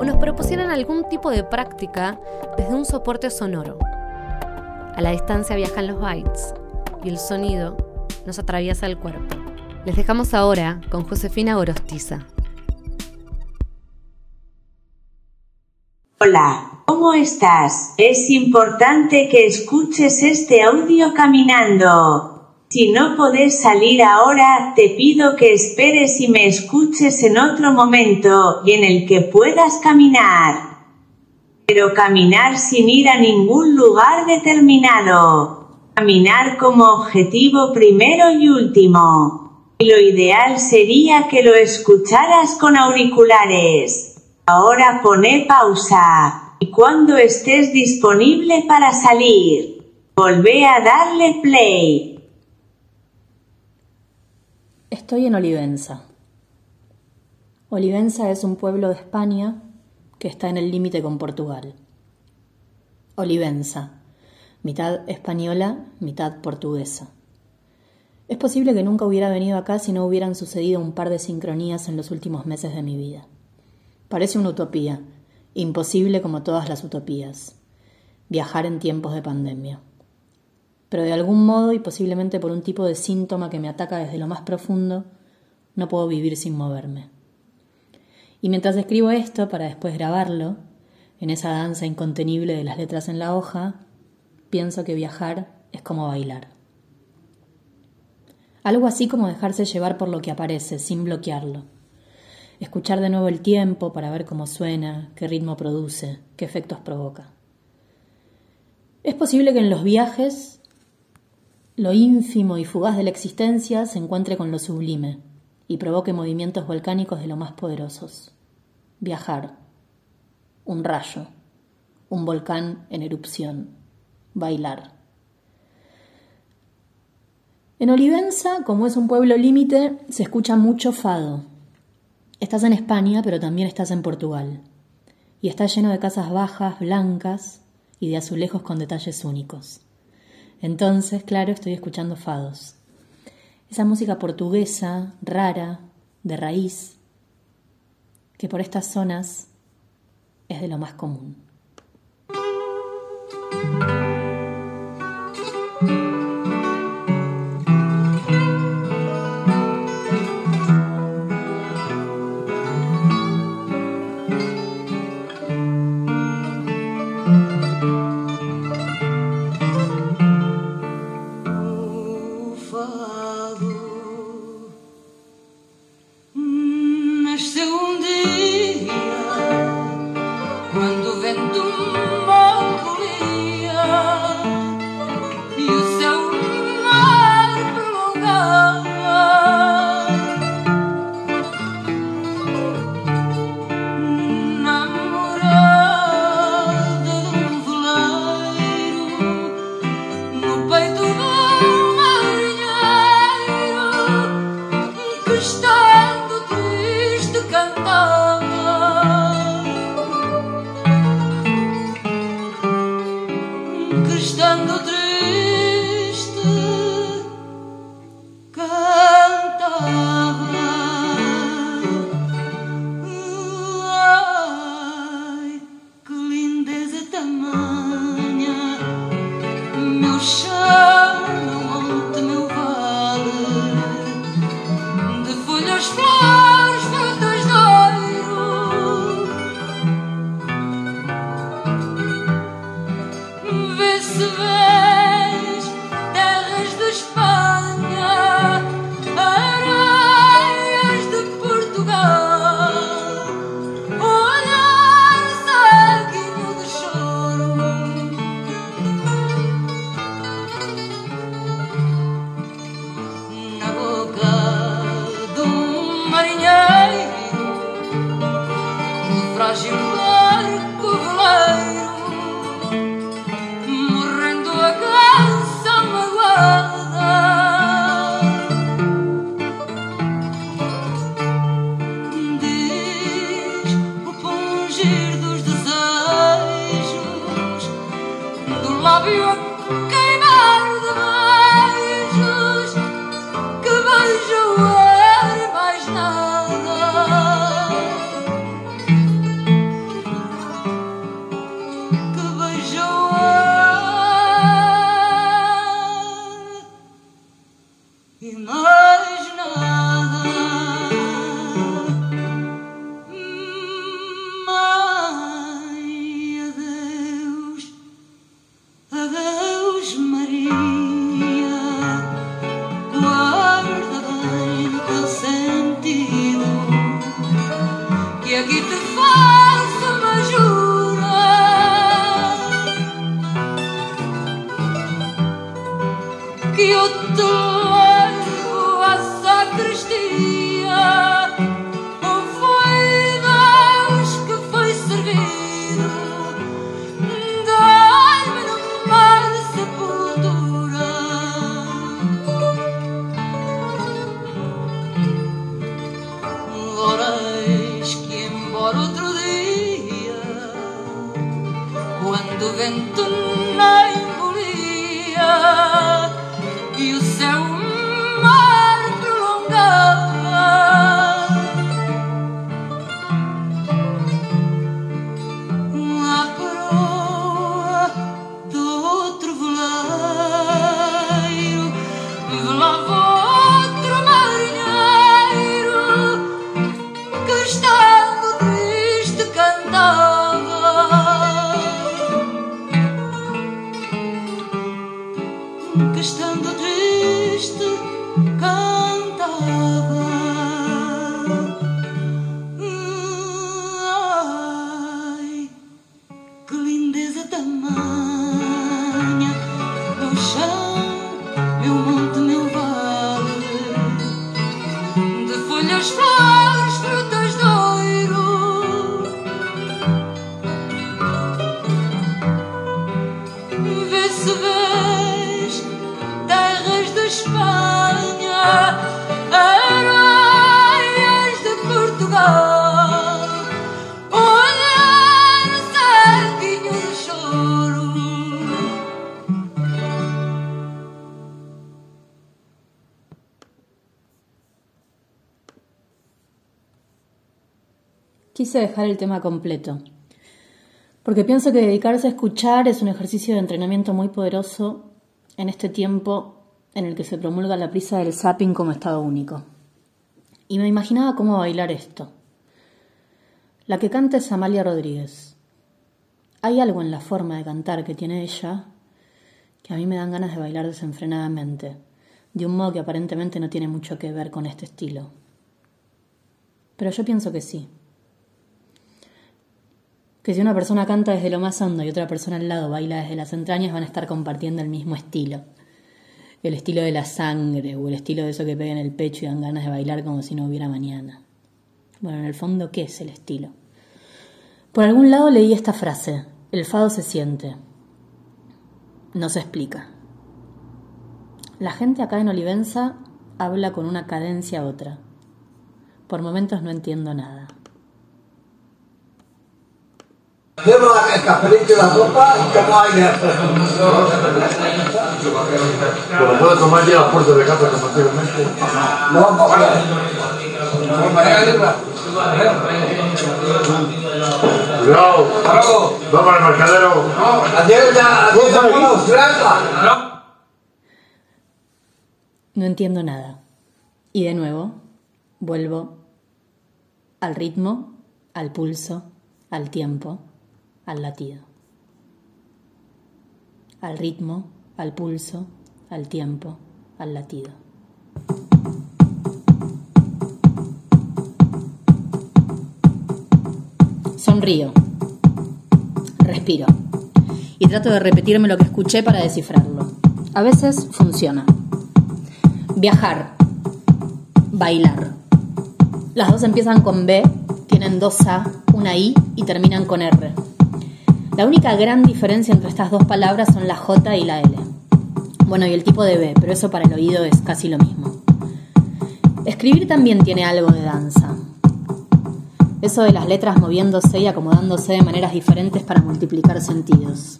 o nos propusieran algún tipo de práctica desde un soporte sonoro. A la distancia viajan los bytes y el sonido nos atraviesa el cuerpo. Les dejamos ahora con Josefina Gorostiza. Hola, ¿cómo estás? Es importante que escuches este audio caminando. Si no podés salir ahora, te pido que esperes y me escuches en otro momento, y en el que puedas caminar. Pero caminar sin ir a ningún lugar determinado. Caminar como objetivo primero y último. Y lo ideal sería que lo escucharas con auriculares. Ahora pone pausa. Y cuando estés disponible para salir, volvé a darle play. Estoy en Olivenza. Olivenza es un pueblo de España que está en el límite con Portugal. Olivenza, mitad española, mitad portuguesa. Es posible que nunca hubiera venido acá si no hubieran sucedido un par de sincronías en los últimos meses de mi vida. Parece una utopía, imposible como todas las utopías. Viajar en tiempos de pandemia pero de algún modo y posiblemente por un tipo de síntoma que me ataca desde lo más profundo, no puedo vivir sin moverme. Y mientras escribo esto para después grabarlo, en esa danza incontenible de las letras en la hoja, pienso que viajar es como bailar. Algo así como dejarse llevar por lo que aparece, sin bloquearlo. Escuchar de nuevo el tiempo para ver cómo suena, qué ritmo produce, qué efectos provoca. Es posible que en los viajes lo ínfimo y fugaz de la existencia se encuentre con lo sublime y provoque movimientos volcánicos de lo más poderosos. Viajar, un rayo, un volcán en erupción, bailar. En Olivenza, como es un pueblo límite, se escucha mucho fado. Estás en España, pero también estás en Portugal. Y está lleno de casas bajas, blancas y de azulejos con detalles únicos. Entonces, claro, estoy escuchando fados. Esa música portuguesa, rara, de raíz, que por estas zonas es de lo más común. Oh. Outro dia Quando o vento não Quise dejar el tema completo, porque pienso que dedicarse a escuchar es un ejercicio de entrenamiento muy poderoso en este tiempo en el que se promulga la prisa del zapping como estado único. Y me imaginaba cómo bailar esto. La que canta es Amalia Rodríguez. Hay algo en la forma de cantar que tiene ella que a mí me dan ganas de bailar desenfrenadamente, de un modo que aparentemente no tiene mucho que ver con este estilo. Pero yo pienso que sí. Que si una persona canta desde lo más hondo y otra persona al lado baila desde las entrañas, van a estar compartiendo el mismo estilo. El estilo de la sangre o el estilo de eso que pega en el pecho y dan ganas de bailar como si no hubiera mañana. Bueno, en el fondo, ¿qué es el estilo? Por algún lado leí esta frase, el fado se siente. No se explica. La gente acá en Olivenza habla con una cadencia a otra. Por momentos no entiendo nada. Llevo el cafelito y la ropa y como aire. Bueno, puedo tomar ya las puertas de casa como anteriormente. No vamos a Cuidado, vamos al mercadero. No entiendo nada. Y de nuevo, vuelvo al ritmo, al pulso, al tiempo, al latido. Al ritmo, al pulso, al tiempo, al latido. Sonrío. Respiro. Y trato de repetirme lo que escuché para descifrarlo. A veces funciona. Viajar. Bailar. Las dos empiezan con B, tienen dos A, una I y terminan con R. La única gran diferencia entre estas dos palabras son la J y la L. Bueno, y el tipo de B, pero eso para el oído es casi lo mismo. Escribir también tiene algo de danza. Eso de las letras moviéndose y acomodándose de maneras diferentes para multiplicar sentidos.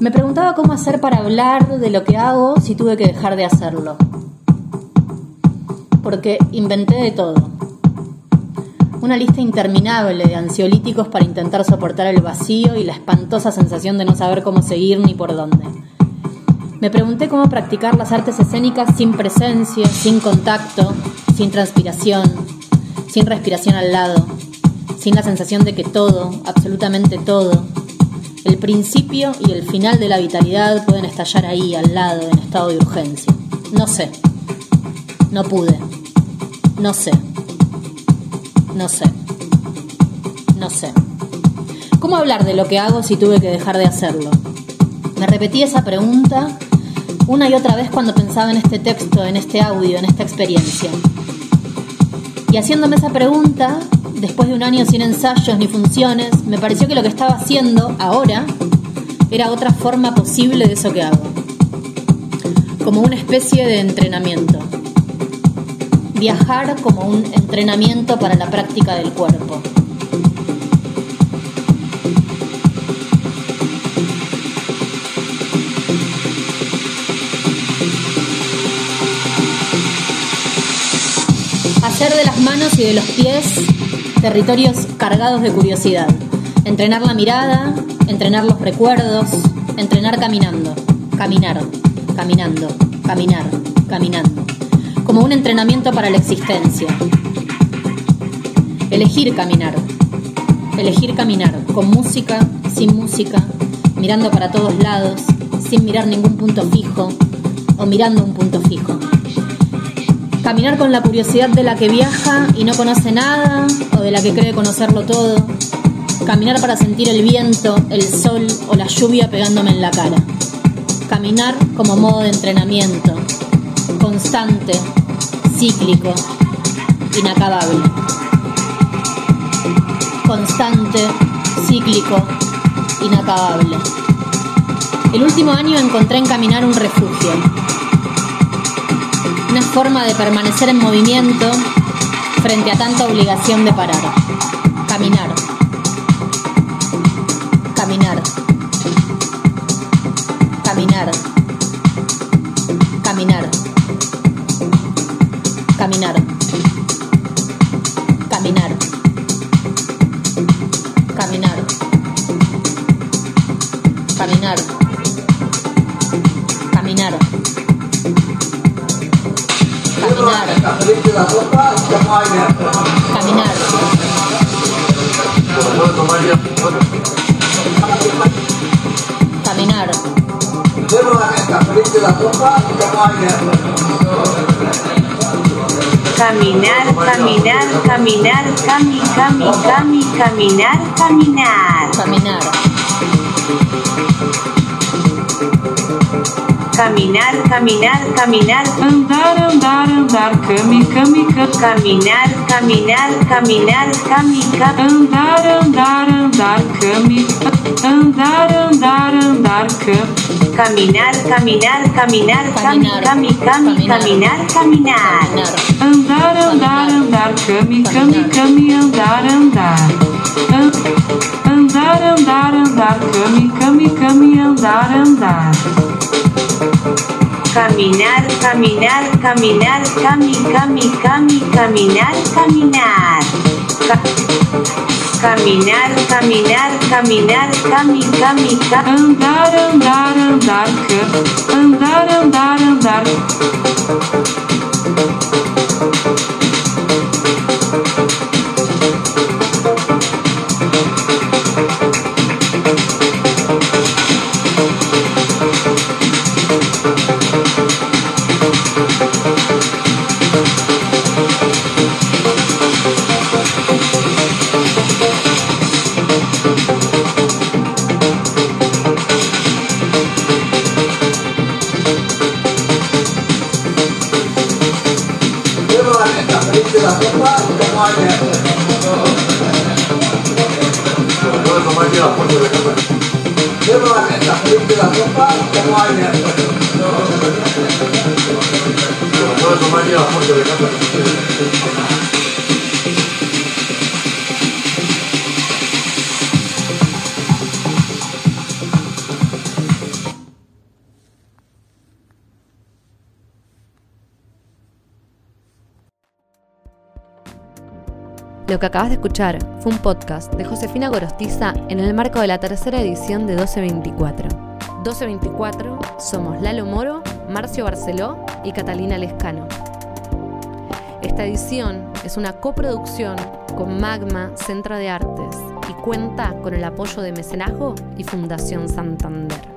Me preguntaba cómo hacer para hablar de lo que hago si tuve que dejar de hacerlo. Porque inventé de todo. Una lista interminable de ansiolíticos para intentar soportar el vacío y la espantosa sensación de no saber cómo seguir ni por dónde. Me pregunté cómo practicar las artes escénicas sin presencia, sin contacto, sin transpiración, sin respiración al lado, sin la sensación de que todo, absolutamente todo, el principio y el final de la vitalidad pueden estallar ahí, al lado, en estado de urgencia. No sé. No pude. No sé. No sé. No sé. ¿Cómo hablar de lo que hago si tuve que dejar de hacerlo? Me repetí esa pregunta una y otra vez cuando pensaba en este texto, en este audio, en esta experiencia. Y haciéndome esa pregunta, después de un año sin ensayos ni funciones, me pareció que lo que estaba haciendo ahora era otra forma posible de eso que hago. Como una especie de entrenamiento. Viajar como un entrenamiento para la práctica del cuerpo. Hacer de las manos y de los pies territorios cargados de curiosidad. Entrenar la mirada, entrenar los recuerdos, entrenar caminando, caminar, caminando, caminar, caminando. Como un entrenamiento para la existencia. Elegir caminar. Elegir caminar, con música, sin música, mirando para todos lados, sin mirar ningún punto fijo o mirando un punto fijo. Caminar con la curiosidad de la que viaja y no conoce nada o de la que cree conocerlo todo. Caminar para sentir el viento, el sol o la lluvia pegándome en la cara. Caminar como modo de entrenamiento, constante, cíclico, inacabable. Constante, cíclico, inacabable. El último año encontré en caminar un refugio una forma de permanecer en movimiento frente a tanta obligación de parar. Caminar. Caminar. Caminar. Caminar. Caminar. Caminar. Caminar. Caminar. Caminar. Caminar. Caminar. Caminar, caminar, caminar, cami, cami, cami, caminar, caminar. Caminar. Caminar, caminar, caminar. Andar, andar, andar, cami, cami, cami. Caminar, caminar, caminar, cami, cami. Andar, andar, andar, cami. Andar, andar, andar, cami. Caminar, caminar, caminar, cami, cami, cami, caminar, caminar. Andar, andar, andar, cami, cami, cami, andar, andar. An- Andar, andar, andar, cami, cami, cami, andar, andar. Caminar, caminar, caminar, cami, cami, cami, caminar, caminar. Ca- Caminar, caminar, caminar, cami, cami. Andar, andar, andar, cami. Andar, andar, andar. Cierro la mesa, limpio la copa, como aire Puedo tomar ya la fuente de casa. Lo que acabas de escuchar fue un podcast de Josefina Gorostiza en el marco de la tercera edición de 1224. 1224 somos Lalo Moro, Marcio Barceló y Catalina Lescano. Esta edición es una coproducción con Magma Centro de Artes y cuenta con el apoyo de Mecenazgo y Fundación Santander.